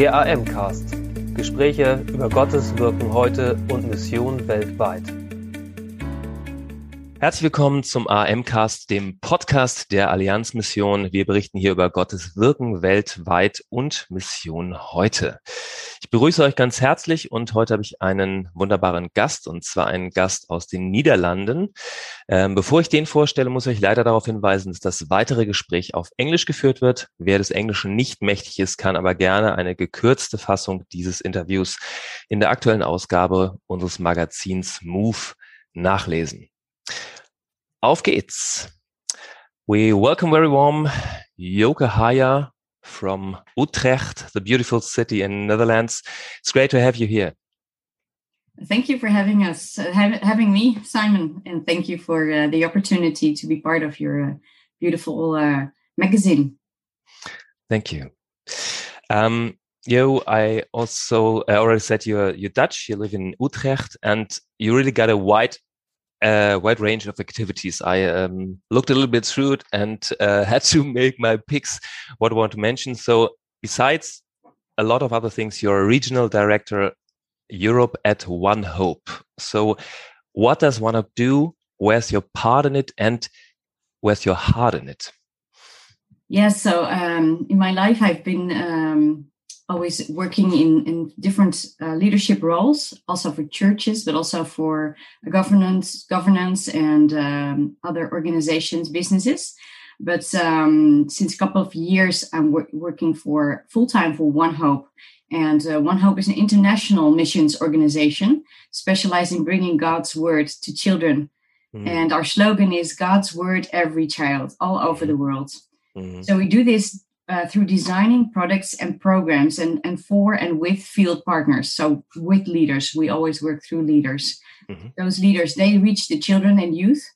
Der AM-Cast. Gespräche über Gottes Wirken heute und Mission weltweit. Herzlich willkommen zum AM-Cast, dem Podcast der Allianzmission. Wir berichten hier über Gottes Wirken weltweit und Mission heute. Ich begrüße euch ganz herzlich und heute habe ich einen wunderbaren Gast und zwar einen Gast aus den Niederlanden. Ähm, bevor ich den vorstelle, muss ich euch leider darauf hinweisen, dass das weitere Gespräch auf Englisch geführt wird. Wer des Englischen nicht mächtig ist, kann aber gerne eine gekürzte Fassung dieses Interviews in der aktuellen Ausgabe unseres Magazins Move nachlesen. Auf geht's. We welcome very warm Joke Haaijer from Utrecht, the beautiful city in Netherlands. It's great to have you here. Thank you for having us, uh, ha- having me, Simon, and thank you for uh, the opportunity to be part of your uh, beautiful uh, magazine. Thank you. Um, Yo, I also I already said you're you're Dutch. You live in Utrecht, and you really got a wide a wide range of activities. I um, looked a little bit through it and uh, had to make my picks what I want to mention. So besides a lot of other things, you're a regional director Europe at One Hope. So what does One Hope do? Where's your part in it and where's your heart in it? Yes, yeah, so um, in my life, I've been um, always working in, in different uh, leadership roles, also for churches, but also for governance, governance and um, other organizations, businesses. But um, since a couple of years, I'm wor- working for full time for One Hope. And uh, One Hope is an international missions organization specializing in bringing God's word to children. Mm. And our slogan is God's word, every child, all over the world. Mm. So we do this uh, through designing products and programs and, and for and with field partners so with leaders we always work through leaders mm-hmm. those leaders they reach the children and youth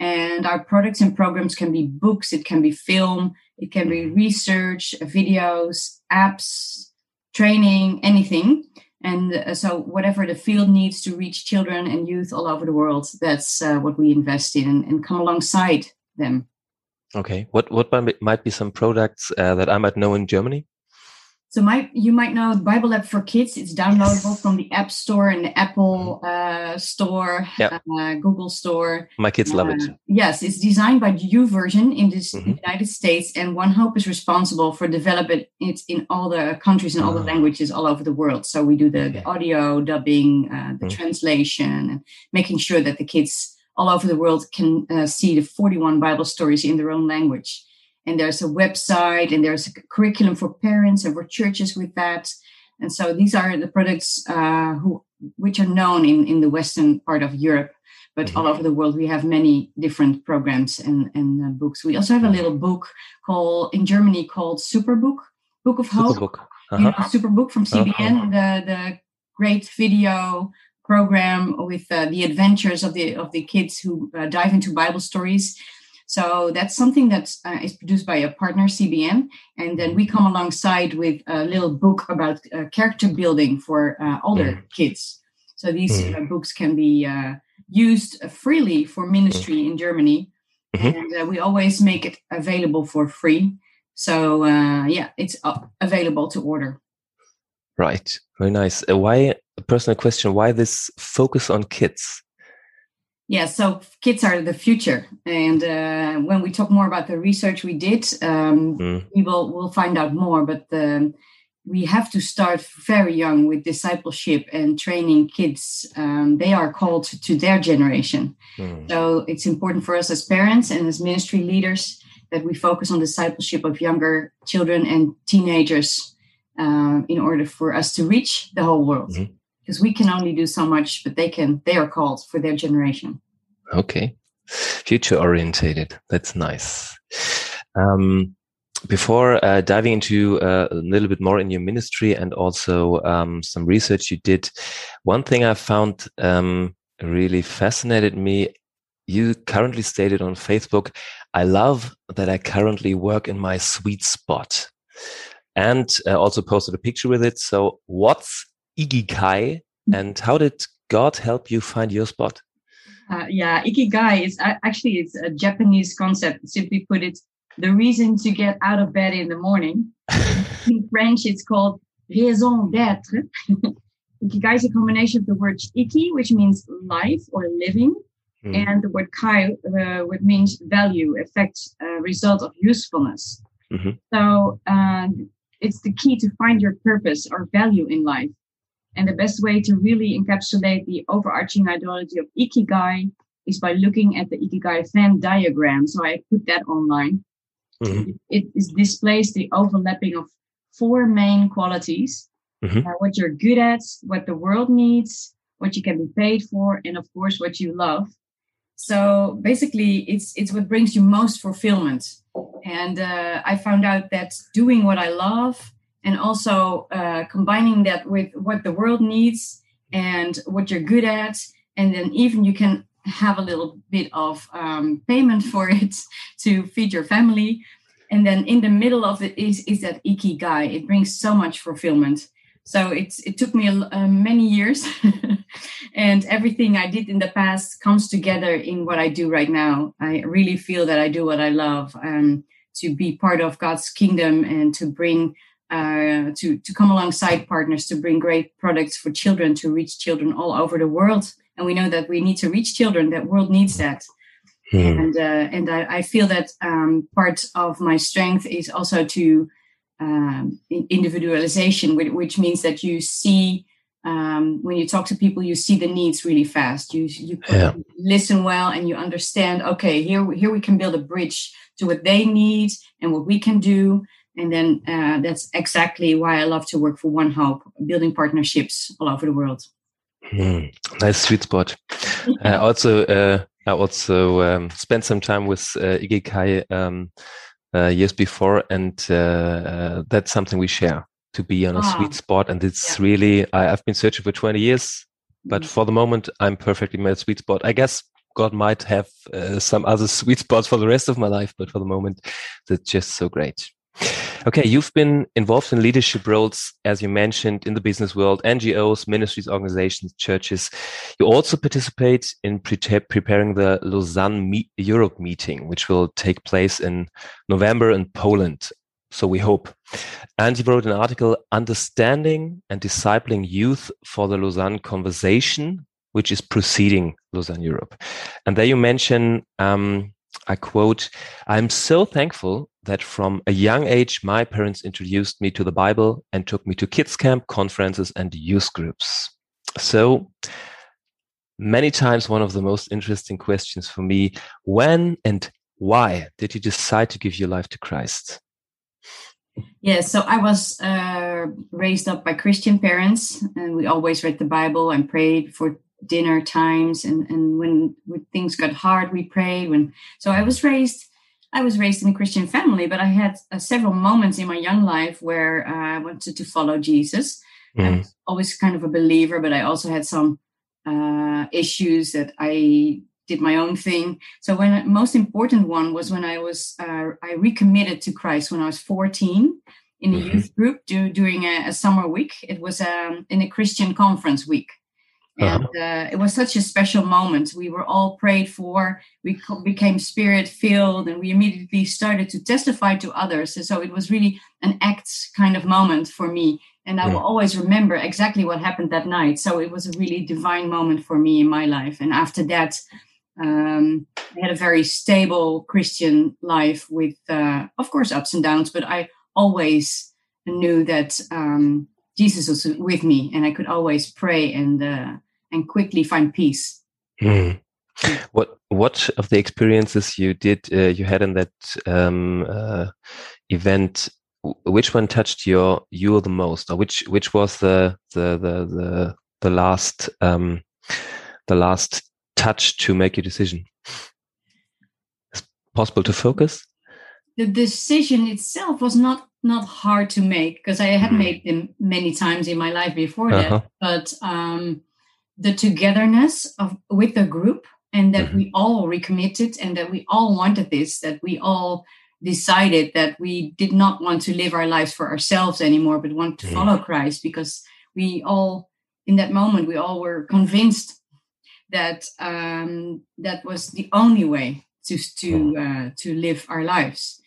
and our products and programs can be books it can be film it can be mm-hmm. research videos apps training anything and uh, so whatever the field needs to reach children and youth all over the world that's uh, what we invest in and, and come alongside them Okay. What what might be some products uh, that I might know in Germany? So my you might know Bible app for kids. It's downloadable yes. from the App Store and the Apple mm-hmm. uh, Store, yep. uh, Google Store. My kids love it. Uh, yes, it's designed by YouVersion in the mm-hmm. United States, and One Hope is responsible for developing it in all the countries and all the ah. languages all over the world. So we do the, okay. the audio dubbing, uh, the mm-hmm. translation, and making sure that the kids all over the world can uh, see the 41 Bible stories in their own language. And there's a website and there's a curriculum for parents and for churches with that. And so these are the products uh, who, which are known in, in the Western part of Europe. But mm-hmm. all over the world, we have many different programs and, and uh, books. We also have a little book called in Germany called Superbook, Book of Hope. Superbook, uh-huh. you know, Superbook from CBN, uh-huh. the, the great video program with uh, the adventures of the of the kids who uh, dive into Bible stories. So that's something that uh, is produced by a partner, CBN, and then we come alongside with a little book about uh, character building for uh, older mm. kids. So these mm. books can be used freely for ministry in Germany, mm-hmm. and we always make it available for free. So yeah, it's available to order. Right. Very nice. Uh, why a personal question? Why this focus on kids? Yeah, so kids are the future, and uh, when we talk more about the research we did, um, mm. we will will find out more. But um, we have to start very young with discipleship and training kids. Um, they are called to their generation, mm. so it's important for us as parents and as ministry leaders that we focus on discipleship of younger children and teenagers uh, in order for us to reach the whole world because we can only do so much but they can they are called for their generation. Okay. Future orientated. That's nice. Um, before uh, diving into uh, a little bit more in your ministry and also um, some research you did one thing i found um, really fascinated me you currently stated on facebook i love that i currently work in my sweet spot. And uh, also posted a picture with it. So, what's Ikigai and how did God help you find your spot? Uh, yeah, Ikigai is actually it's a Japanese concept. Simply put, it's the reason to get out of bed in the morning. in French, it's called raison d'être. Ikigai is a combination of the word iki, which means life or living, mm. and the word kai, uh, which means value, effect, uh, result of usefulness. Mm-hmm. So um, it's the key to find your purpose or value in life. And the best way to really encapsulate the overarching ideology of Ikigai is by looking at the Ikigai Venn diagram. So I put that online. Mm-hmm. It, it displays the overlapping of four main qualities mm-hmm. uh, what you're good at, what the world needs, what you can be paid for, and of course, what you love. So basically, it's it's what brings you most fulfillment. And uh, I found out that doing what I love and also uh, combining that with what the world needs and what you're good at, and then even you can have a little bit of um, payment for it to feed your family. And then in the middle of it is, is that ikigai. It brings so much fulfillment. So it's it took me uh, many years, and everything I did in the past comes together in what I do right now. I really feel that I do what I love, um, to be part of God's kingdom and to bring uh, to to come alongside partners to bring great products for children to reach children all over the world. And we know that we need to reach children. That world needs that. Hmm. And uh, and I, I, feel that um, part of my strength is also to um, individualization, which means that you see um, when you talk to people, you see the needs really fast. You you yeah. listen well and you understand. Okay, here here we can build a bridge to what they need and what we can do. And then uh, that's exactly why I love to work for One Hope, building partnerships all over the world. Mm, nice sweet spot. I also uh, I also um, spent some time with uh, Ikigai um, uh, years before, and uh, uh, that's something we share to be on a ah. sweet spot. And it's yeah. really I, have been searching for 20 years, but mm-hmm. for the moment, I'm perfectly in my sweet spot. I guess God might have uh, some other sweet spots for the rest of my life, but for the moment, that's just so great. Okay, you've been involved in leadership roles, as you mentioned, in the business world, NGOs, ministries, organizations, churches. You also participate in pre preparing the Lausanne Europe meeting, which will take place in November in Poland. So we hope. And you wrote an article, Understanding and Discipling Youth for the Lausanne Conversation, which is preceding Lausanne Europe. And there you mention um, I quote, I'm so thankful that from a young age, my parents introduced me to the Bible and took me to kids camp, conferences, and youth groups. So many times, one of the most interesting questions for me, when and why did you decide to give your life to Christ? Yeah, so I was uh, raised up by Christian parents, and we always read the Bible and prayed for dinner times and and when, when things got hard we prayed when so i was raised i was raised in a christian family but i had uh, several moments in my young life where uh, i wanted to follow jesus mm. i was always kind of a believer but i also had some uh, issues that i did my own thing so when most important one was when i was uh, i recommitted to christ when i was 14 in a mm-hmm. youth group do, during a, a, summer week it was um, in a christian conference week. And uh, it was such a special moment. We were all prayed for. We became spirit filled and we immediately started to testify to others. And so it was really an act kind of moment for me. And i yeah. will always remember exactly what happened that night. So it was a really divine moment for me in my life. And after that um, i had a very stable christian life with uh, of course ups and downs but i always knew that um, jesus was with me and i could always pray and uh, and quickly find peace. Mm. What what of the experiences you did uh, you had in that um, uh, event? Which one touched your you the most, or which which was the the the the, the last um, the last touch to make your decision? Is possible to focus? The decision itself was not not hard to make because I had mm. made them many times in my life before uh -huh. that. But um, the togetherness of with the group and that mm-hmm. we all recommitted and that we all wanted this that we all decided that we did not want to live our lives for ourselves anymore but want to mm-hmm. follow christ because we all in that moment we all were convinced that um, that was the only way to to uh, to live our lives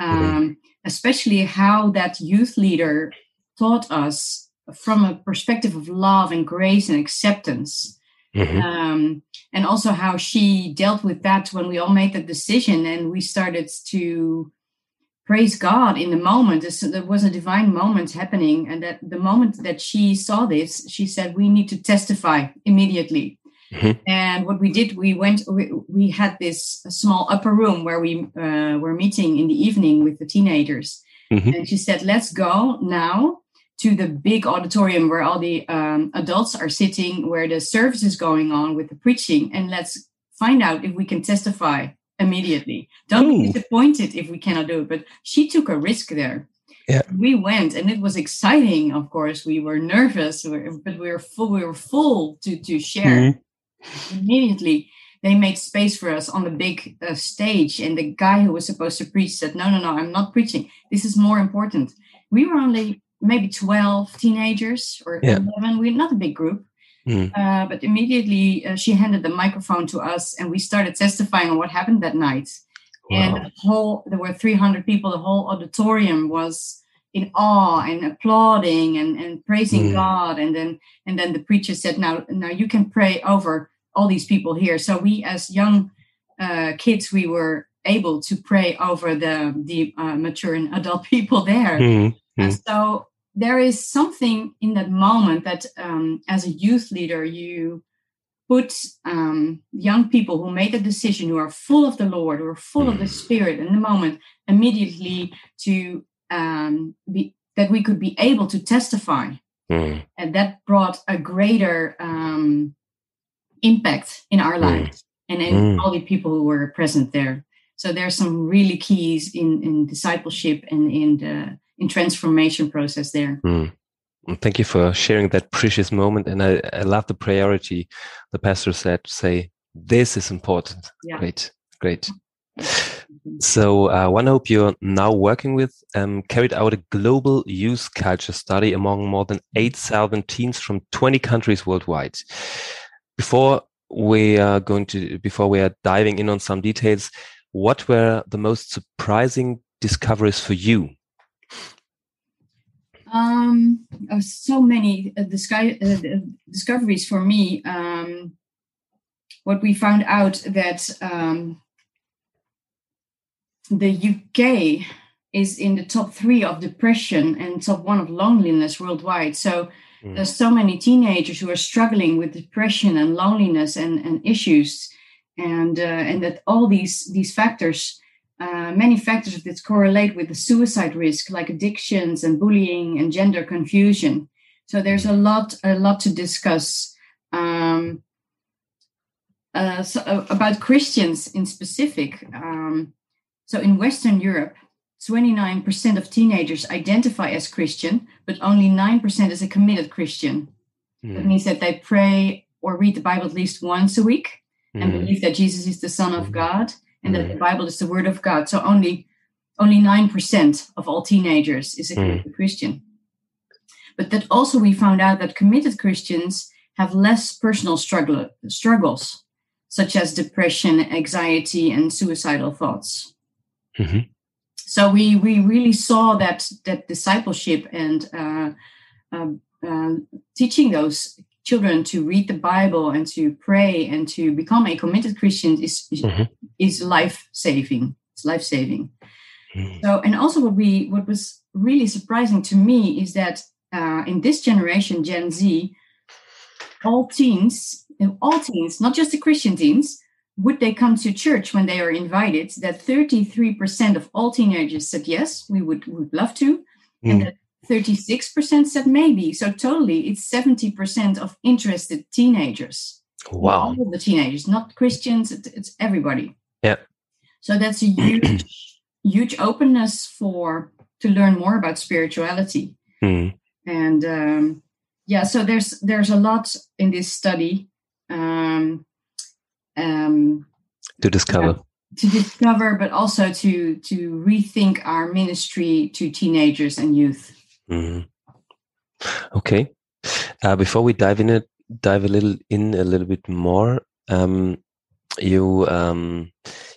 mm-hmm. um, especially how that youth leader taught us from a perspective of love and grace and acceptance. Mm-hmm. Um, and also how she dealt with that when we all made the decision and we started to praise God in the moment. There was a divine moment happening, and that the moment that she saw this, she said, "We need to testify immediately." Mm-hmm. And what we did, we went, we, we had this small upper room where we uh, were meeting in the evening with the teenagers. Mm-hmm. And she said, let's go now to the big auditorium where all the um, adults are sitting, where the service is going on with the preaching, and let's find out if we can testify immediately. Don't Ooh. be disappointed if we cannot do it. But she took a risk there. Yeah. We went, and it was exciting. Of course, we were nervous, but we were full. We were full to to share. Mm-hmm immediately they made space for us on the big uh, stage and the guy who was supposed to preach said no no no i'm not preaching this is more important we were only maybe 12 teenagers or yeah. 11 we're not a big group mm. uh, but immediately uh, she handed the microphone to us and we started testifying on what happened that night wow. and the whole there were 300 people the whole auditorium was in awe and applauding and, and praising mm. God. And then and then the preacher said, "Now, now you can pray over all these people here." So we, as young uh, kids, we were able to pray over the the uh, mature and adult people there. Mm. Mm. so there is something in that moment that, um, as a youth leader, you put um, young people who made a decision, who are full of the Lord, who are full of the mm. Spirit in the moment, immediately to um, be, that we could be able to testify. Mm. And that brought a greater um, impact in our mm. lives and in mm. all the people who were present there. So there's some really keys in, in discipleship and in the in transformation process there. Mm. Thank you for sharing that precious moment. And I, I love the priority the pastor said, say, this is important. Yeah. Great, great. So, uh, One Hope you're now working with um, carried out a global youth culture study among more than 8,000 teens from 20 countries worldwide. Before we are going to, before we are diving in on some details, what were the most surprising discoveries for you? Um, uh, so many uh, disco- uh, discoveries for me. Um, what we found out that um, the UK is in the top three of depression and top one of loneliness worldwide. So mm. there's so many teenagers who are struggling with depression and loneliness and, and issues, and uh, and that all these these factors, uh, many factors that correlate with the suicide risk, like addictions and bullying and gender confusion. So there's a lot a lot to discuss. Um, uh, so, uh, about Christians in specific. Um, so in Western Europe, 29% of teenagers identify as Christian, but only 9% is a committed Christian. Mm. That means that they pray or read the Bible at least once a week mm. and hmm. believe that Jesus is the Son of hmm. God and mm. that the hmm. Bible is the Word of God. So only only 9% of all teenagers is a committed Christian. But that also we found out that committed Christians have less personal struggle, struggles, such as depression, anxiety, and suicidal thoughts. Mm-hmm. So we we really saw that that discipleship and uh, um, uh, teaching those children to read the Bible and to pray and to become a committed Christian is mm-hmm. is life saving. It's life saving. Mm-hmm. So and also what we what was really surprising to me is that uh, in this generation, Gen Z, all teens, all teens, not just the Christian teens, would they come to church when they are invited that 33% of all teenagers said yes we would would love to mm. and that 36% said maybe. So totally it's 70% of interested teenagers. Wow. All the teenagers not christians it's, everybody. Yeah so that's a huge huge openness for to learn more about spirituality. Mm. and um, yeah so there's there's a lot in this study um, um, to discover. to discover but also to to rethink our ministry to teenagers and youth mm-hmm. okay uh, before we dive in it dive a little in a little bit more um, you um,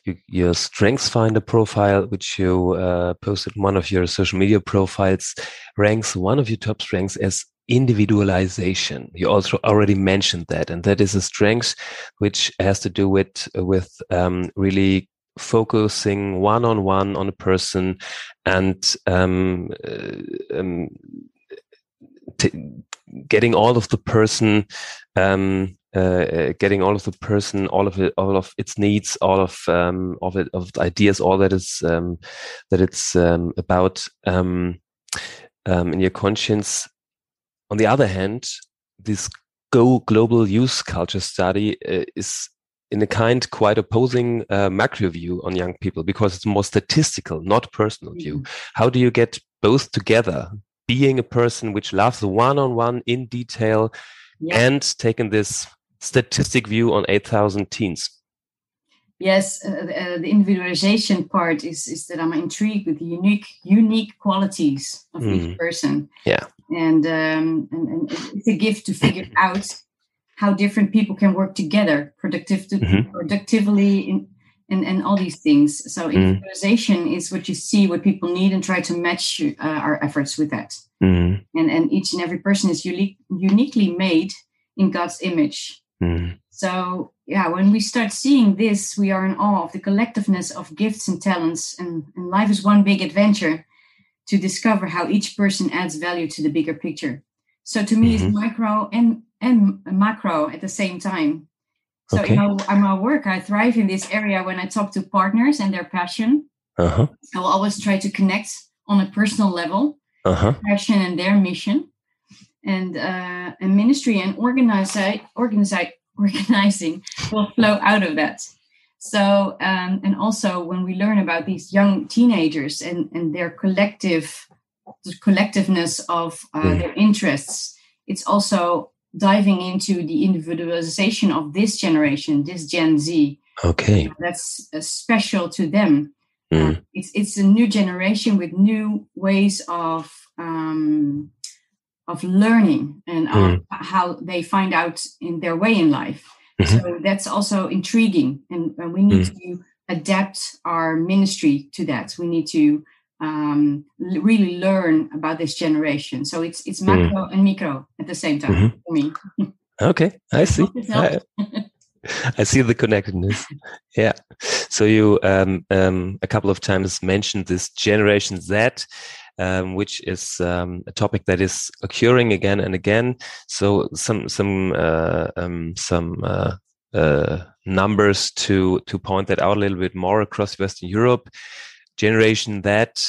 you, your strengths finder profile, which you uh, posted one of your social media profiles, ranks one of your top strengths as individualization. You also already mentioned that, and that is a strength which has to do with with um, really focusing one on one on a person and um, uh, um, getting all of the person um, uh, getting all of the person, all of it, all of its needs, all of um, of it, of ideas, all that is um, that it's um, about um, um, in your conscience. On the other hand, this go global youth culture study uh, is in a kind quite opposing uh, macro view on young people because it's more statistical, not personal view. Mm -hmm. How do you get both together? Being a person which loves one on one in detail yeah. and taking this statistic view on 8,000 teens? Yes, uh, uh, the individualization part is, is that I'm intrigued with the unique unique qualities of mm. each person. Yeah, and, um, and, and it's a gift to figure out how different people can work together productive mm-hmm. productively in, and, and all these things. So mm. individualization mm. is what you see, what people need, and try to match uh, our efforts with that. Mm. And and each and every person is unique, uniquely made in God's image. Mm. So, yeah, when we start seeing this, we are in awe of the collectiveness of gifts and talents. And, and life is one big adventure to discover how each person adds value to the bigger picture. So, to me, mm-hmm. it's micro and, and macro at the same time. So, okay. in, my, in my work, I thrive in this area when I talk to partners and their passion. Uh-huh. I will always try to connect on a personal level, uh-huh. passion and their mission and uh, and ministry and organize, organize, organizing will flow out of that. So um, and also when we learn about these young teenagers and and their collective the collectiveness of uh, mm. their interests, it's also diving into the individualization of this generation, this Gen Z. Okay, that's uh, special to them. Mm. Uh, it's it's a new generation with new ways of um, of learning and mm. how they find out in their way in life. Mm-hmm. So that's also intriguing, and, and we need mm. to adapt our ministry to that. We need to um, really learn about this generation. So it's it's macro mm. and micro at the same time mm-hmm. for me. okay, I see. I, I, see the connectedness. Yeah. So you um, um, a couple of times mentioned this Generation Z um, which is um, a topic that is occurring again and again. So some some uh, um, some uh, uh, numbers to to point that out a little bit more across Western Europe. Generation that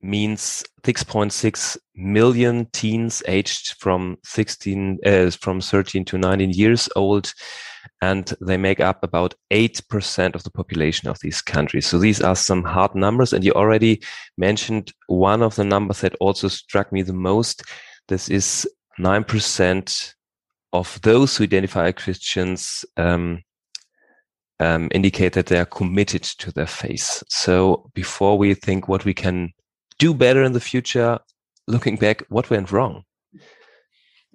means 6.6 million teens aged from 16 uh, from 13 to 19 years old and they make up about 8% of the population of these countries. So these are some hard numbers. And you already mentioned one of the numbers that also struck me the most. This is 9% of those who identify as Christians um, um, indicate that they are committed to their faith. So before we think what we can do better in the future, looking back, what went wrong?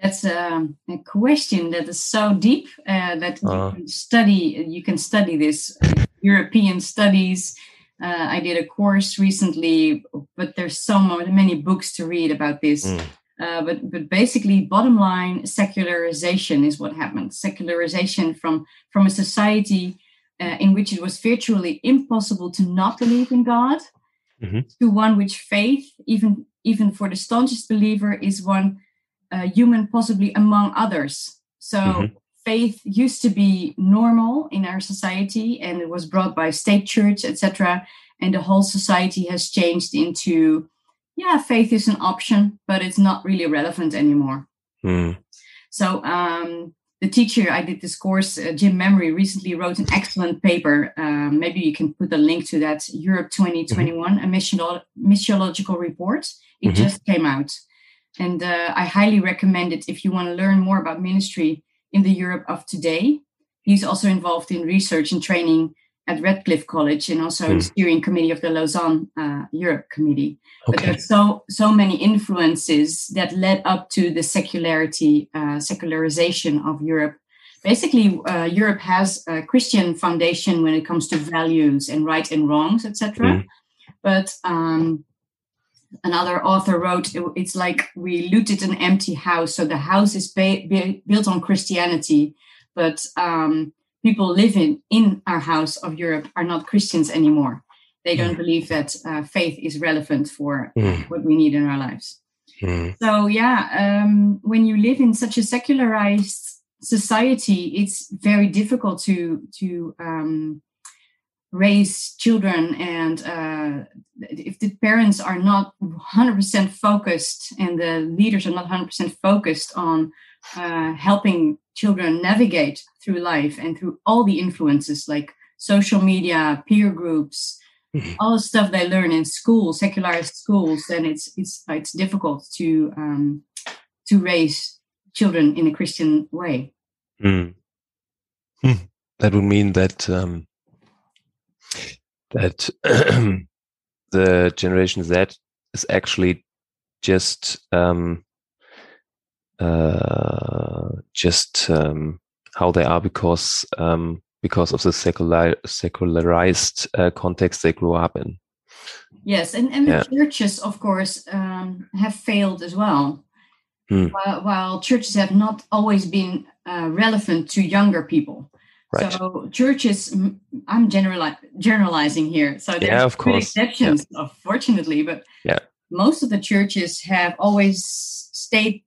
That's a, a, question that is so deep uh, that uh. you can study. You can study this European studies. Uh, I did a course recently, but there's so many books to read about this. Mm. Uh, but but basically, bottom line, secularization is what happened. Secularization from from a society uh, in which it was virtually impossible to not believe in God, mm-hmm. to one which faith, even even for the staunchest believer, is one uh, human possibly among others. So mm-hmm. faith used to be normal in our society and it was brought by state church, etc. And the whole society has changed into, yeah, faith is an option, but it's not really relevant anymore. Mm. So um, the teacher I did this course, uh, Jim Memory, recently wrote an excellent paper. Um, maybe you can put a link to that. Europe 2021, mm-hmm. a missiological report. It mm-hmm. just came out. And uh, I highly recommend it if you want to learn more about ministry in the Europe of today. He's also involved in research and training at Redcliffe College and also mm. steering committee of the Lausanne uh, Europe Committee. Okay. But there's so so many influences that led up to the secularity, uh, secularization of Europe basically, uh, Europe has a Christian foundation when it comes to values and right and wrongs, etc. Mm. But um, another author wrote, "It's like we looted an empty house. So the house is ba- built on Christianity, but um, people living in our house of Europe are not Christians anymore. They don't mm. believe that uh, faith is relevant for mm. what we need in our lives." Mm. So yeah, um, when you live in such a secularized society, it's very difficult to to um, raise children, and uh, if the parents are not 100% focused and the leaders are not 100% focused on uh, helping children navigate through life and through all the influences like social media, peer groups, Mm-hmm. all the stuff they learn in school, secularized schools, then it's it's it's difficult to um, to raise children in a Christian way. Mm. That would mean that um, that the Generation Z is actually just um, uh, just um, how they are because um, because of the secular secularized uh, context they grew up in. Yes, and, and yeah. the churches, of course, um, have failed as well. Hmm. While, while, churches have not always been uh, relevant to younger people. Right. So churches, I'm generali- generalizing here. So there's yeah, of course. exceptions, yeah. fortunately, but yeah. most of the churches have always stayed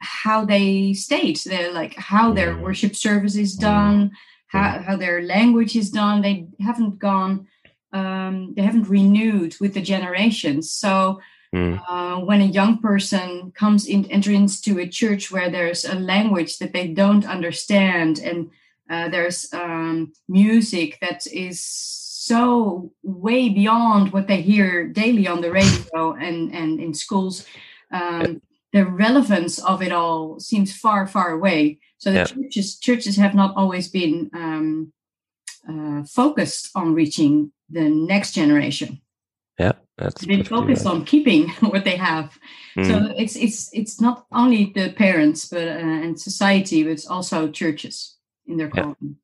how they state. They're like how their mm. worship service is done, how, how their language is done. They haven't gone, um, they haven't renewed with the generations. So mm. uh, when a young person comes in, enters into a church where there's a language that they don't understand and uh, there's um, music that is so way beyond what they hear daily on the radio and, and in schools. Um, the relevance of it all seems far, far away. So the yeah. churches churches have not always been um, uh, focused on reaching the next generation. Yeah, that's been focused right. on keeping what they have. Mm. So it's it's it's not only the parents, but uh, and society, but it's also churches in their calling.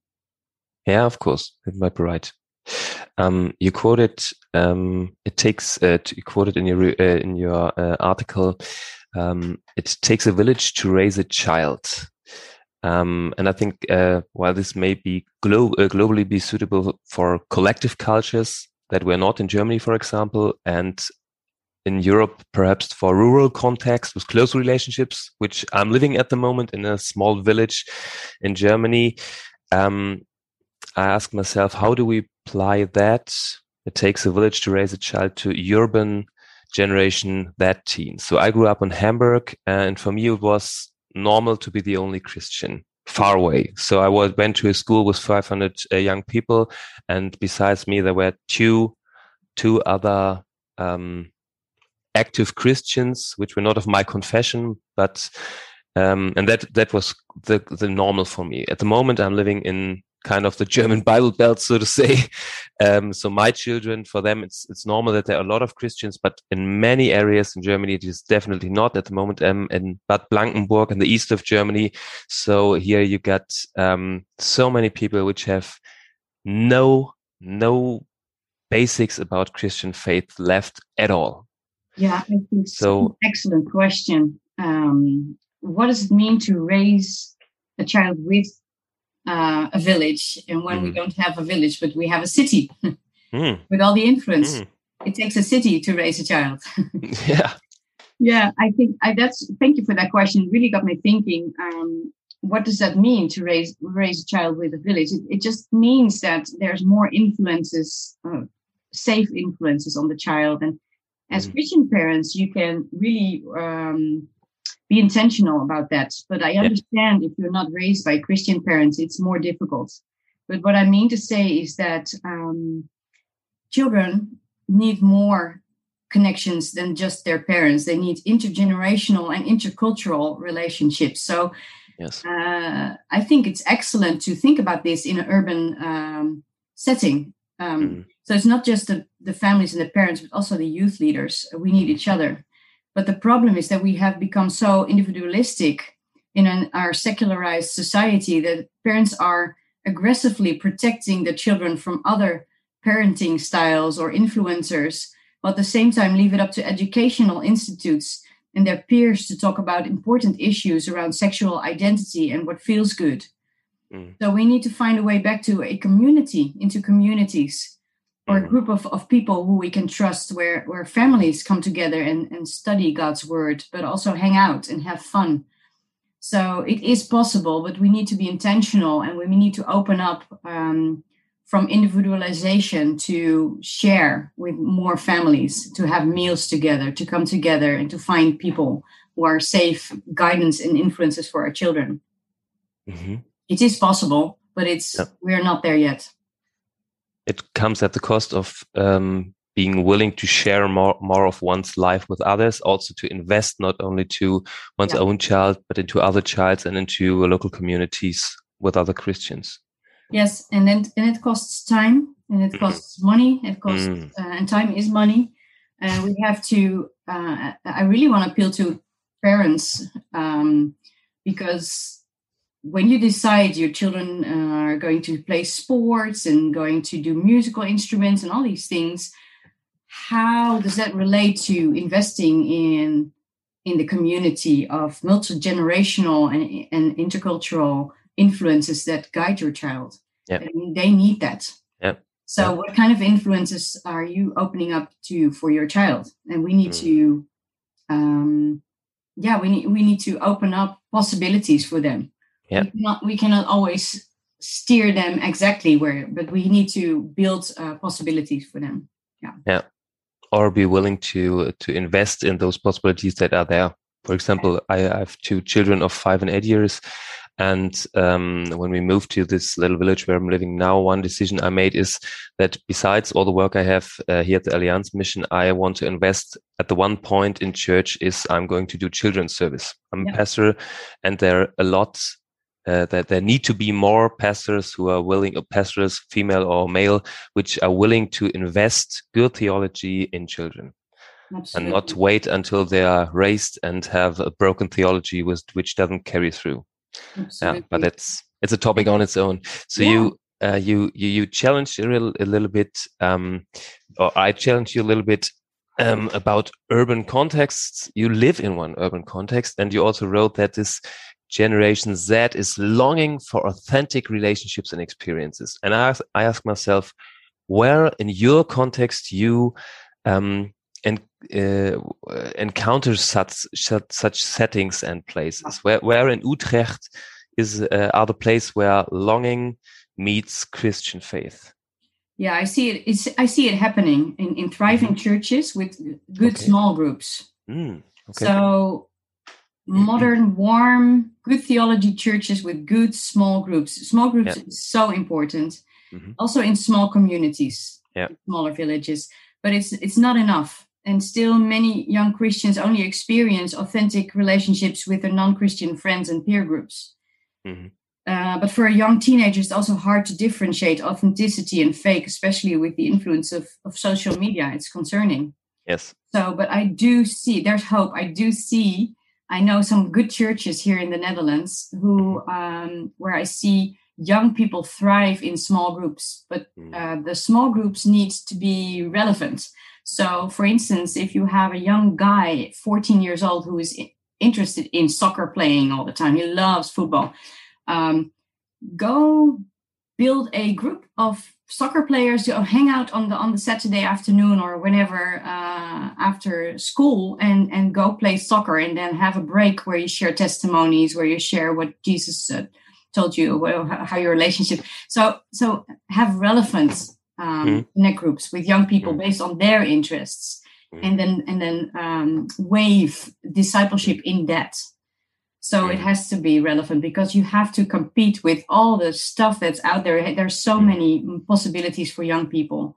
Yeah. yeah, of course, it might be right. Um, you quoted um, it takes uh, you quoted in your uh, in your uh, article. Um, it takes a village to raise a child. Um, and I think uh, while this may be glo uh, globally be suitable for collective cultures that were not in Germany, for example, and in Europe, perhaps for rural context with close relationships, which I'm living at the moment in a small village in Germany. Um, I ask myself, how do we apply that? It takes a village to raise a child to urban generation that teen. So I grew up in Hamburg, and for me, it was normal to be the only Christian far away. So I was, went to a school with 500 uh, young people, and besides me, there were two two other um, active Christians, which were not of my confession, but um, and that that was the the normal for me. At the moment, I'm living in kind of the German Bible Belt, so to say. Um, so my children, for them, it's it's normal that there are a lot of Christians, but in many areas in Germany, it is definitely not at the moment. Um, in Bad Blankenburg, in the east of Germany, so here you got um, so many people which have no no basics about Christian faith left at all. Yeah, I think so. Excellent question. Um, what does it mean to raise a child with uh, a village and when mm. we don't have a village but we have a city mm. with all the influence mm. it takes a city to raise a child yeah yeah i think I, that's thank you for that question it really got me thinking um, what does that mean to raise raise a child with a village it, it just means that there's more influences uh, safe influences on the child and as mm. christian parents you can really um, be intentional about that. But I understand yeah. if you're not raised by Christian parents, it's more difficult. But what I mean to say is that um, children need more connections than just their parents. They need intergenerational and intercultural relationships. So yes. Uh, I think it's excellent to think about this in an urban um, setting. Um, mm. So it's not just the, the families and the parents, but also the youth leaders. We need each other. But the problem is that we have become so individualistic in an, our secularized society that parents are aggressively protecting the children from other parenting styles or influencers, but at the same time leave it up to educational institutes and their peers to talk about important issues around sexual identity and what feels good. Mm. So we need to find a way back to a community, into communities, or a mm. group of, of people who we can trust, where, where families come together and, and study God's word, but also hang out and have fun. So it is possible, but we need to be intentional and we need to open up um, from individualization to share with more families, to have meals together, to come together and to find people who are safe guidance and influences for our children. Mm-hmm. It is possible, but it's yeah. we are not there yet. It comes at the cost of um, being willing to share more more of one's life with others, also to invest not only to one's yeah. own child, but into other childs and into local communities with other Christians. Yes, and then and it costs time and it costs money. It costs mm. uh, and time is money. And uh, we have to. Uh, I really want to appeal to parents um, because when you decide your children uh, are going to play sports and going to do musical instruments and all these things, how does that relate to investing in in the community of multi generational and, and intercultural influences that guide your child. Yeah. they need that. Yeah. So, yep. what kind of influences are you opening up to for your child? And we need mm. to, um, yeah, we need we need to open up possibilities for them. Yeah. We cannot, we cannot always steer them exactly where, but we need to build uh, possibilities for them. Yeah. Yeah. Or be willing to to invest in those possibilities that are there. For example, I have two children of five and eight years, and um, when we moved to this little village where I'm living now, one decision I made is that besides all the work I have uh, here at the Allianz Mission, I want to invest at the one point in church is I'm going to do children's service. I'm yeah. a pastor, and there are a lot uh, that there need to be more pastors who are willing, uh, pastors, female or male, which are willing to invest good theology in children. Absolutely. And not wait until they are raised and have a broken theology with, which doesn't carry through. Absolutely. Yeah, but it's it's a topic on its own. So yeah. you uh, you you you challenged a little, a little bit, um, or I challenged you a little bit um, about urban contexts. You live in one urban context, and you also wrote that this generation Z is longing for authentic relationships and experiences. And I ask, I ask myself, where in your context you um, and uh, encounter such, such, such settings and places? Where where in Utrecht is uh, are the place where longing meets Christian faith? Yeah, I see it. It's, I see it happening in, in thriving mm -hmm. churches with good okay. small groups. Mm, okay. So modern, warm, good theology churches with good small groups. Small groups yeah. is so important. Mm -hmm. Also in small communities, yeah. smaller villages. But it's it's not enough and still many young Christians only experience authentic relationships with their non-Christian friends and peer groups. Mm-hmm. Uh, but for a young teenager, it's also hard to differentiate authenticity and fake, especially with the influence of, of social media. It's concerning. Yes. So, but I do see there's hope. I do see. I know some good churches here in the Netherlands who, um, where I see young people thrive in small groups, but mm. uh, the small groups need to be relevant. So, for instance, if you have a young guy, 14 years old, who is interested in soccer playing all the time, he loves football, um, go build a group of soccer players to hang out on the on the Saturday afternoon or whenever uh, after school and and go play soccer and then have a break where you share testimonies where you share what Jesus uh, told you how your relationship so so have relevance um, mm. connect groups with young people mm. based on their interests mm. and then and then um, wave discipleship in that so it has to be relevant because you have to compete with all the stuff that's out there there's so many possibilities for young people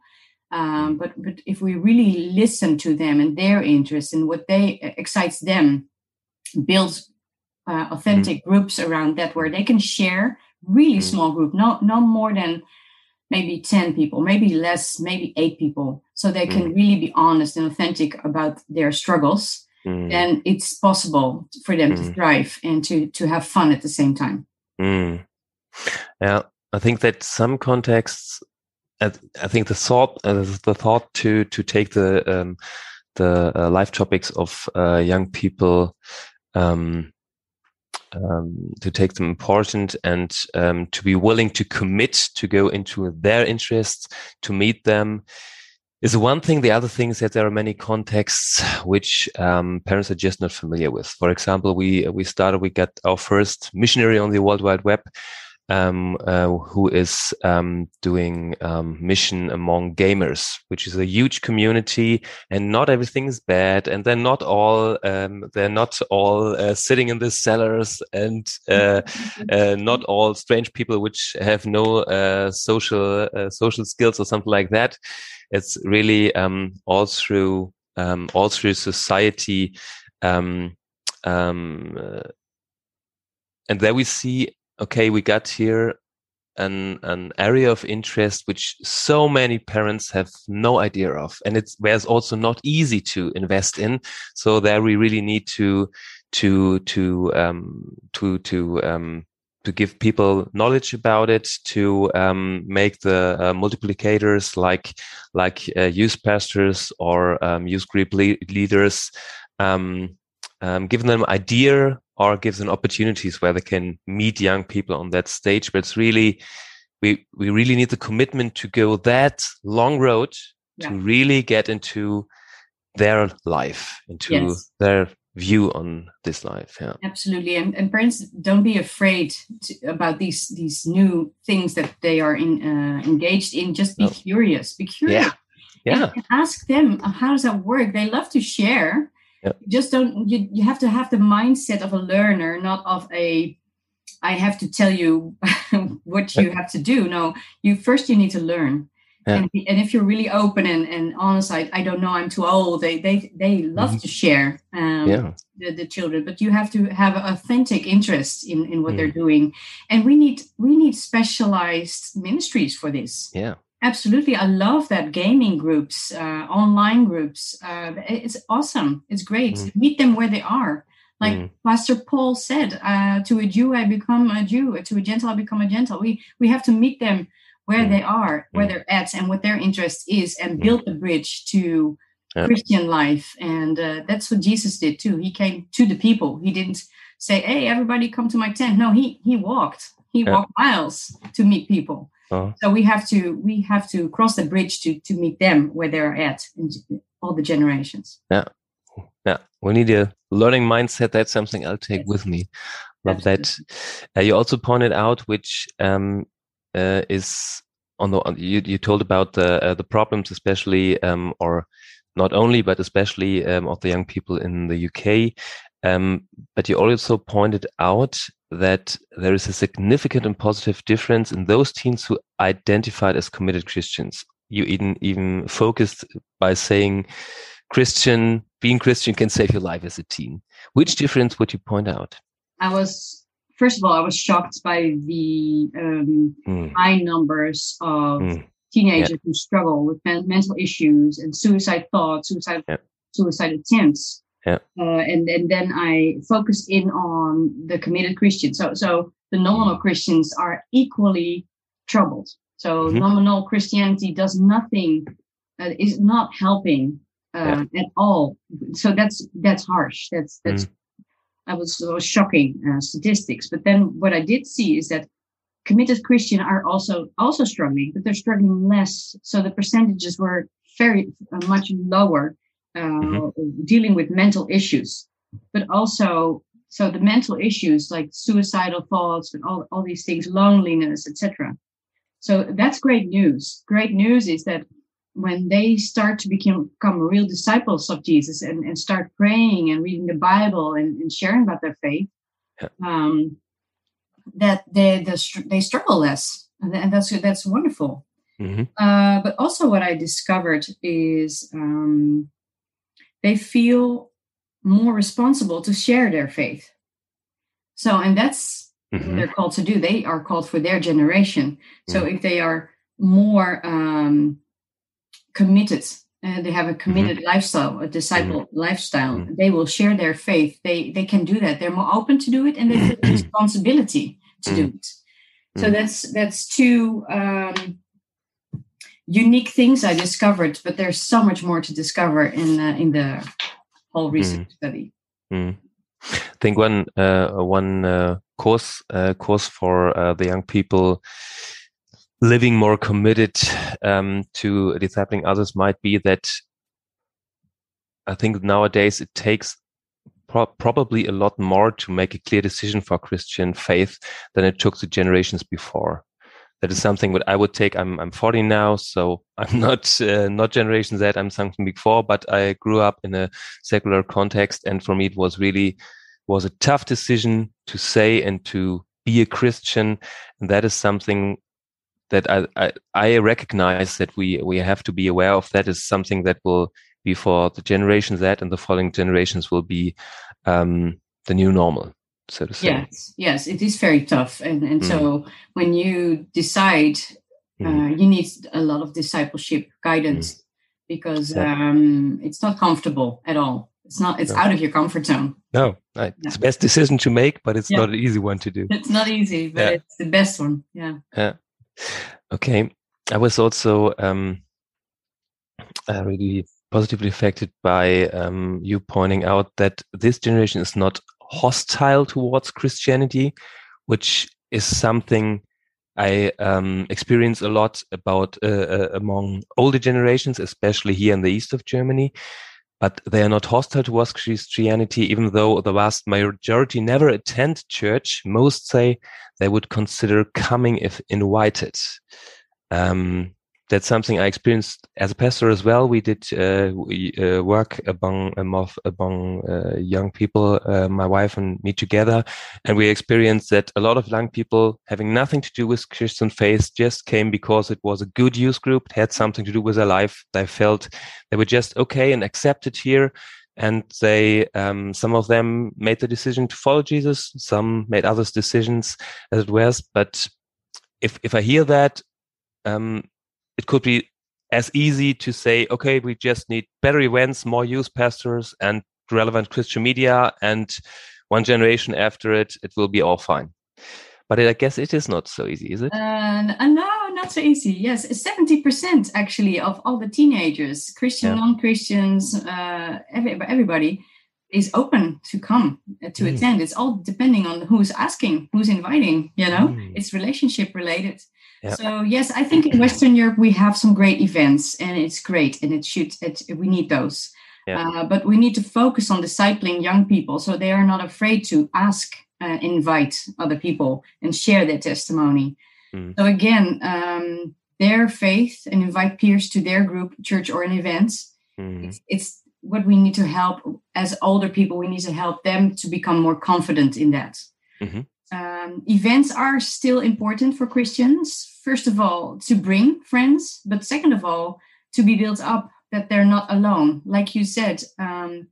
um, but but if we really listen to them and their interests and what they uh, excites them build uh, authentic groups around that where they can share really small group no no more than maybe 10 people, maybe less, maybe eight people. So they can mm. really be honest and authentic about their struggles. Mm. then it's possible for them mm. to thrive and to to have fun at the same time. Mm. Yeah, I think that some contexts, I, I think the thought, uh, the thought to to take the um, the uh, life topics of uh, young people um, um, to take them important and um, to be willing to commit to go into their interests, to meet them is one thing. The other thing is that there are many contexts which um, parents are just not familiar with. For example, we we started, we got our first missionary on the World Wide Web um, uh, who is um, doing um, mission among gamers, which is a huge community, and not everything is bad, and they're not all um, they're not all uh, sitting in the cellars, and uh, uh not all strange people which have no uh, social uh, social skills or something like that. It's really um, all through um, all through society. Um, and there we see okay, we got here an an area of interest which so many parents have no idea of, and it's where it's also not easy to invest in. So there we really need to to to um, to to um, to give people knowledge about it, to um, make the uh, multiplicators like like uh, youth pastors or um, youth group le leaders, um, um, giving them idea or gives them opportunities where they can meet young people on that stage. But it's really, we, we really need the commitment to go that long road yeah. to really get into their life, into yes. their view on this life. Yeah, absolutely. And, and parents, don't be afraid to, about these these new things that they are in, uh, engaged in. Just be no. curious. Be curious. Yeah. Yeah. ask them how does that work. They love to share you just don't you, you have to have the mindset of a learner not of a i have to tell you what you have to do no you first you need to learn yeah. and, and if you're really open and, and honest I, I don't know i'm too old they they, they love mm-hmm. to share um, yeah. the, the children but you have to have authentic interest in, in what mm. they're doing and we need we need specialized ministries for this yeah Absolutely. I love that gaming groups, uh, online groups. Uh, it's awesome. It's great. Mm. Meet them where they are. Like mm. Pastor Paul said, uh, to a Jew, I become a Jew. To a Gentile, I become a Gentile. We, we have to meet them where mm. they are, where they're at, and what their interest is, and build the bridge to Christian life. And uh, that's what Jesus did too. He came to the people. He didn't say, hey, everybody come to my tent. No, he, he walked. He walked miles to meet people. Uh-huh. So we have to we have to cross the bridge to to meet them where they're at in all the generations. Yeah, yeah. We need a learning mindset. That's something I'll take yes. with me. Love Absolutely. that. Uh, you also pointed out, which um, uh, is on the you you told about the uh, the problems, especially um, or not only but especially um, of the young people in the UK. Um, but you also pointed out that there is a significant and positive difference in those teens who identified as committed Christians. You even even focused by saying Christian, being Christian can save your life as a teen. Which difference would you point out? I was first of all, I was shocked by the um, mm. high numbers of mm. teenagers yeah. who struggle with mental issues and suicide thoughts, suicide yeah. suicide attempts. Yeah. Uh, and and then I focused in on the committed Christians. So so the nominal mm-hmm. Christians are equally troubled. So mm-hmm. nominal Christianity does nothing, uh, is not helping uh, yeah. at all. So that's that's harsh. That's that's. Mm. I was, was shocking uh, statistics. But then what I did see is that committed Christian are also also struggling, but they're struggling less. So the percentages were very uh, much lower mm-hmm. Uh, dealing with mental issues, but also so the mental issues like suicidal thoughts and all, all these things, loneliness, etc. So that's great news. Great news is that when they start to become, become real disciples of Jesus and, and start praying and reading the Bible and, and sharing about their faith, yeah. um, that they, they they struggle less, and that's that's wonderful. Mm-hmm. Uh, but also, what I discovered is um, they feel more responsible to share their faith. So, and that's mm-hmm. what they're called to do. They are called for their generation. So, mm-hmm. if they are more um, committed uh, they have a committed mm-hmm. lifestyle, a disciple mm-hmm. lifestyle. Mm-hmm. They will share their faith. They they can do that. They're more open to do it, and they feel responsibility to do it. So that's that's two um, unique things I discovered. But there's so much more to discover in uh, in the whole research study. I think one uh, one uh, course uh, course for uh, the young people living more committed um, to discipling others might be that I think nowadays it takes pro probably a lot more to make a clear decision for Christian faith than it took the generations before. That is something that I would take. I'm I'm 40 now, so I'm not uh, not Generation Z. I'm something before, but I grew up in a secular context, and for me it was really was a tough decision to say and to be a Christian. And that is something that I, I, I recognize that we, we have to be aware of. That is something that will be for the generation Z and the following generations will be um, the new normal, so to say. Yes, yes, it is very tough. And, and mm. so when you decide, mm. uh, you need a lot of discipleship guidance mm. because um, it's not comfortable at all. It's not. It's no. out of your comfort zone. No, it's the best decision to make, but it's yeah. not an easy one to do. It's not easy, but yeah. it's the best one. Yeah. Yeah. Okay. I was also um, uh, really positively affected by um, you pointing out that this generation is not hostile towards Christianity, which is something I um, experience a lot about uh, uh, among older generations, especially here in the east of Germany. But they are not hostile towards Christianity, even though the vast majority never attend church. Most say they would consider coming if invited. Um, that's something I experienced as a pastor as well. We did uh, we, uh, work among among, among uh, young people, uh, my wife and me together, and we experienced that a lot of young people having nothing to do with Christian faith just came because it was a good youth group, it had something to do with their life. They felt they were just okay and accepted here, and they um, some of them made the decision to follow Jesus, some made others decisions as it was, but if if I hear that um, it could be as easy to say, okay, we just need better events, more youth pastors, and relevant Christian media, and one generation after it, it will be all fine. But I guess it is not so easy, is it? Uh, no, not so easy. Yes, seventy percent actually of all the teenagers, Christian, yeah. non-Christians, uh, every, everybody is open to come uh, to mm. attend. It's all depending on who's asking, who's inviting. You know, mm. it's relationship related. So yes, I think in Western Europe we have some great events, and it's great, and it should. It, we need those, yeah. uh, but we need to focus on discipling young people so they are not afraid to ask, uh, invite other people, and share their testimony. Mm. So again, um, their faith and invite peers to their group, church, or an event. Mm. It's, it's what we need to help as older people. We need to help them to become more confident in that. Mm-hmm um, events are still important for Christians. First of all, to bring friends, but second of all, to be built up that they're not alone. Like you said, um,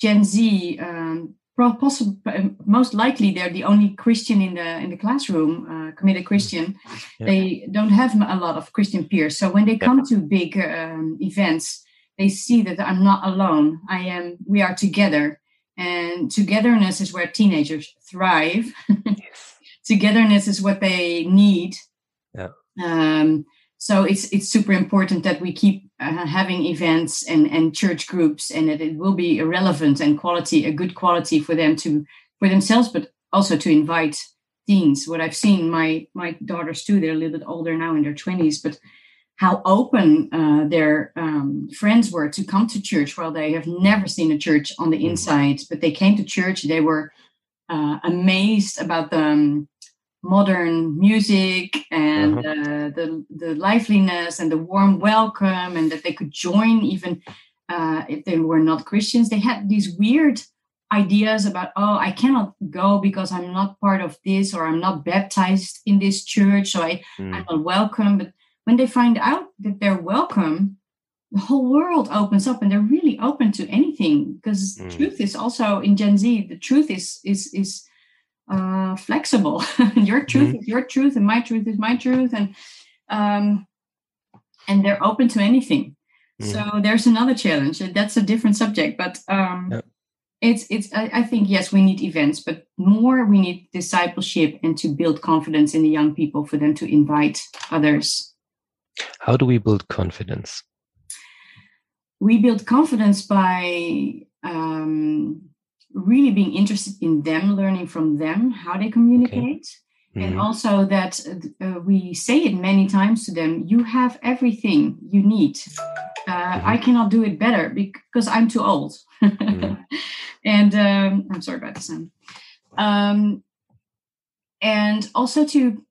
Gen Z, um, possible, most likely they're the only Christian in the in the classroom, uh, committed Christian. Yeah. They don't have a lot of Christian peers, so when they come yeah. to big um, events, they see that I'm not alone. I am. We are together and togetherness is where teenagers thrive. togetherness is what they need. Yeah. Um, so it's it's super important that we keep uh, having events and and church groups, and that it will be relevant and quality, a good quality for them to for themselves, but also to invite teens. What I've seen, my my daughters too, they're a little bit older now in their twenties, but how open uh, their um, friends were to come to church while they have never seen a church on the mm. inside but they came to church they were uh, amazed about the um, modern music and uh-huh. uh, the, the liveliness and the warm welcome and that they could join even uh, if they were not christians they had these weird ideas about oh i cannot go because i'm not part of this or i'm not baptized in this church so I, mm. i'm not welcome but when they find out that they're welcome, the whole world opens up and they're really open to anything because mm. truth is also in Gen Z, the truth is is is uh, flexible. your truth mm. is your truth and my truth is my truth and um, and they're open to anything. So there's another challenge. That's a different subject, but um, yeah. it's it's. I, I, think yes, we need events, but more we need discipleship and to build confidence in the young people for them to invite others. How do we build confidence? We build confidence by um, really being interested in them, learning from them how they communicate. Okay. Mm-hmm. And also that uh, we say it many times to them you have everything you need. Uh, mm-hmm. I cannot do it better because I'm too old. mm-hmm. And um, I'm sorry about the sound. Um, and also to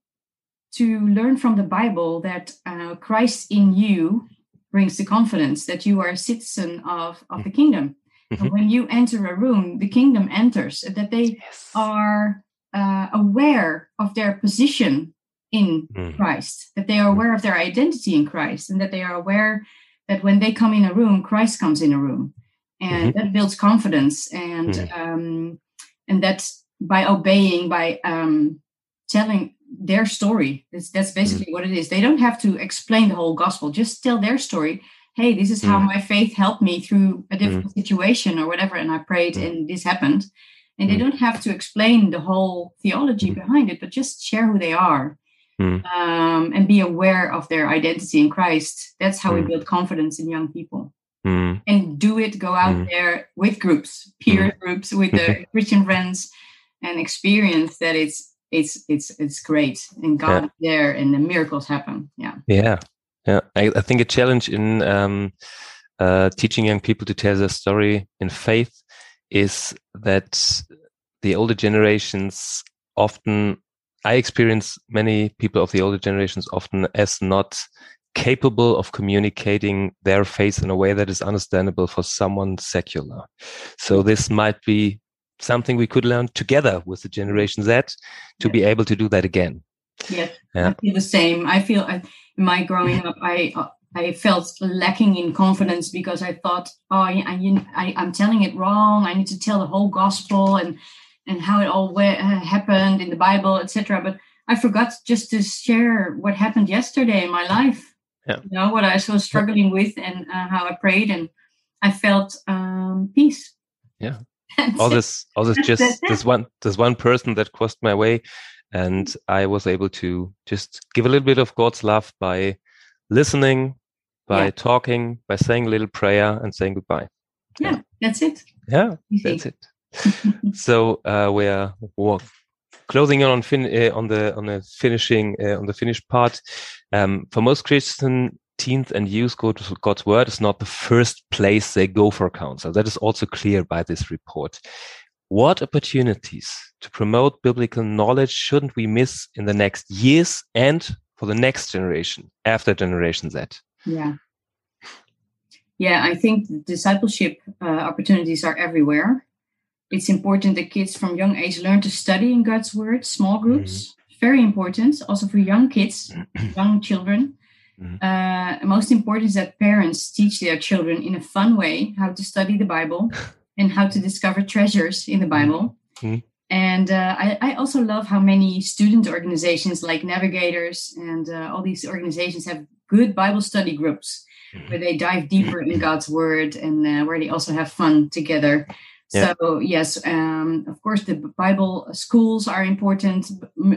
to learn from the Bible that uh, Christ in you brings the confidence that you are a citizen of, of the mm-hmm. kingdom. Mm-hmm. when you enter a room, the kingdom enters, that they yes. are uh, aware of their position in mm. Christ, that they are mm. aware of their identity in Christ, and that they are aware that when they come in a room, Christ comes in a room, and mm-hmm. that builds confidence, and mm. um, and that by obeying, by um, telling their story, that's, that's basically mm. what it is. They don't have to explain the whole gospel; just tell their story. Hey, this is how mm. my faith helped me through a different mm. situation or whatever, and I prayed, mm. and this happened and they mm. don't have to explain the whole theology mm. behind it but just share who they are mm. um, and be aware of their identity in christ that's how we build confidence in young people and do it go out there with groups peer groups with the christian friends and experience that it's it's it's it's great. And god yeah. there and the miracles happen. Yeah. Yeah. Yeah. I, I think a challenge in um, uh, teaching young people to tell their story in faith is that the older generations often, I experience many people of the older generations often as not capable of communicating their faith in a way that is understandable for someone secular. So this might be something we could learn together with the Generation Z to yes. be able to do that again. Yes, yeah. I feel the same. I feel I, in my growing up, I uh, I felt lacking in confidence because I thought, oh, I, I, I'm telling it wrong. I need to tell the whole gospel and and how it all uh, happened in the Bible, etc. But I forgot just to share what happened yesterday in my life. Yeah. You know what I was struggling with and uh, how I prayed, and I felt um, peace. Yeah. All this, all this, just this one, this one person that crossed my way, and I was able to just give a little bit of God's love by listening, by yeah. talking, by saying a little prayer and saying goodbye. Yeah, yeah. that's it. Yeah, that's it. so uh, we're, we're closing on fin- uh, on the on the finishing uh, on the finished part. Um, for most Christian teens and youth, go to God's word is not the first place they go for counsel. That is also clear by this report. What opportunities to promote biblical knowledge shouldn't we miss in the next years and for the next generation after Generation Z? Yeah. Yeah, I think discipleship uh, opportunities are everywhere. It's important that kids from young age learn to study in God's word, small groups. Mm-hmm. Very important, also for young kids, young children. Mm-hmm. Uh, most important is that parents teach their children in a fun way how to study the Bible and how to discover treasures in the Bible. Mm-hmm. And uh, I, I, also love how many student organizations like Navigators and uh, all these organizations have good Bible study groups mm-hmm. where they dive deeper in God's word and uh, where they also have fun together. Yeah. So yes, um, of course, the Bible schools are important.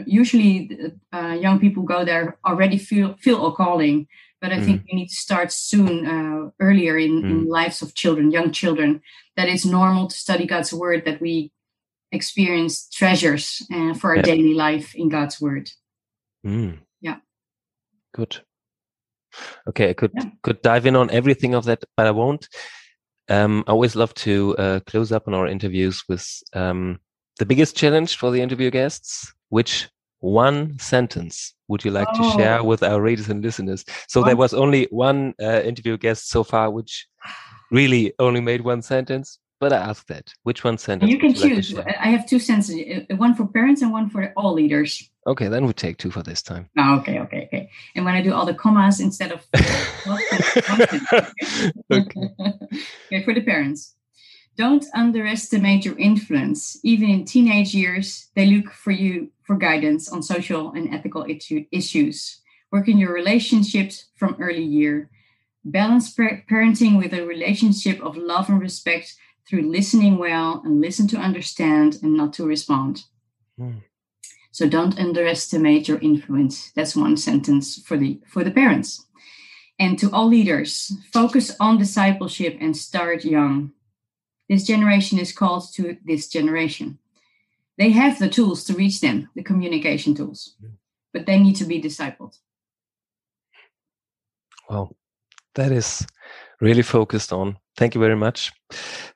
Usually, uh, young people go there already feel feel a calling, but I mm. think we need to start soon, uh, earlier in, mm. in lives of children, young children. That it's normal to study God's word. That we experience treasures uh, for our yeah. daily life in God's word. Mm. Yeah. Good. Okay, I could yeah. could dive in on everything of that, but I won't. Um, I always love to uh, close up on our interviews with um, the biggest challenge for the interview guests. Which one sentence would you like oh. to share with our readers and listeners? So there was only one uh, interview guest so far, which really only made one sentence. But I ask that. Which one sentence? You can choose. Like I have two sentences, uh, one for parents and one for all leaders. Okay, then we take two for this time. Oh, okay, okay, okay. And when I do all the commas instead of okay. okay, for the parents. Don't underestimate your influence. Even in teenage years, they look for you for guidance on social and ethical issues. Work in your relationships from early year balance parenting with a relationship of love and respect through listening well and listen to understand and not to respond. Mm. So don't underestimate your influence. That's one sentence for the for the parents. And to all leaders, focus on discipleship and start young. This generation is called to this generation. They have the tools to reach them, the communication tools, but they need to be discipled. Well, that is really focused on. Thank you very much.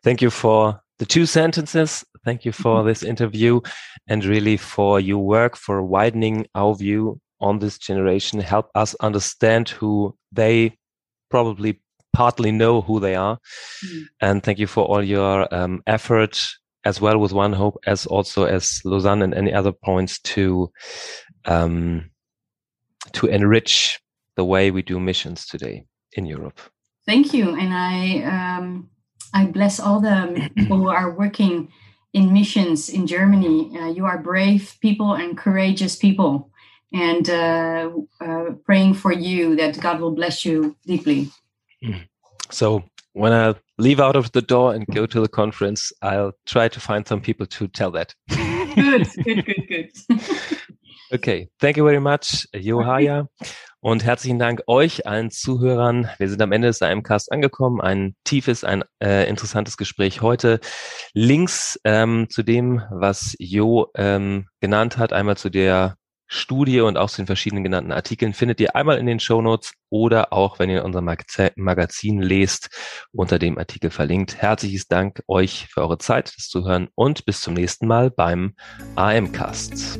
Thank you for the two sentences. Thank you for mm-hmm. this interview and really for your work for widening our view on this generation, help us understand who they probably partly know who they are. Mm. And thank you for all your um, effort as well with OneHope, as also as Lausanne and any other points to um, to enrich the way we do missions today in Europe. Thank you, and I um, I bless all the people who are working in missions in Germany. Uh, you are brave people and courageous people, and uh, uh, praying for you that God will bless you deeply. Mm. So when I leave out of the door and go to the conference, I'll try to find some people to tell that. good, good, good, good. okay, thank you very much, Jo Haaijer. Und herzlichen Dank euch, allen Zuhörern. Wir sind am Ende des AMcast angekommen. Ein tiefes, ein äh, interessantes Gespräch heute. Links ähm, zu dem, was Jo ähm, genannt hat, einmal zu der Studie und auch zu den verschiedenen genannten Artikeln findet ihr einmal in den Show Notes oder auch, wenn ihr unser Magazin lest, unter dem Artikel verlinkt. Herzliches Dank euch für eure Zeit, das Zuhören und bis zum nächsten Mal beim AMcast.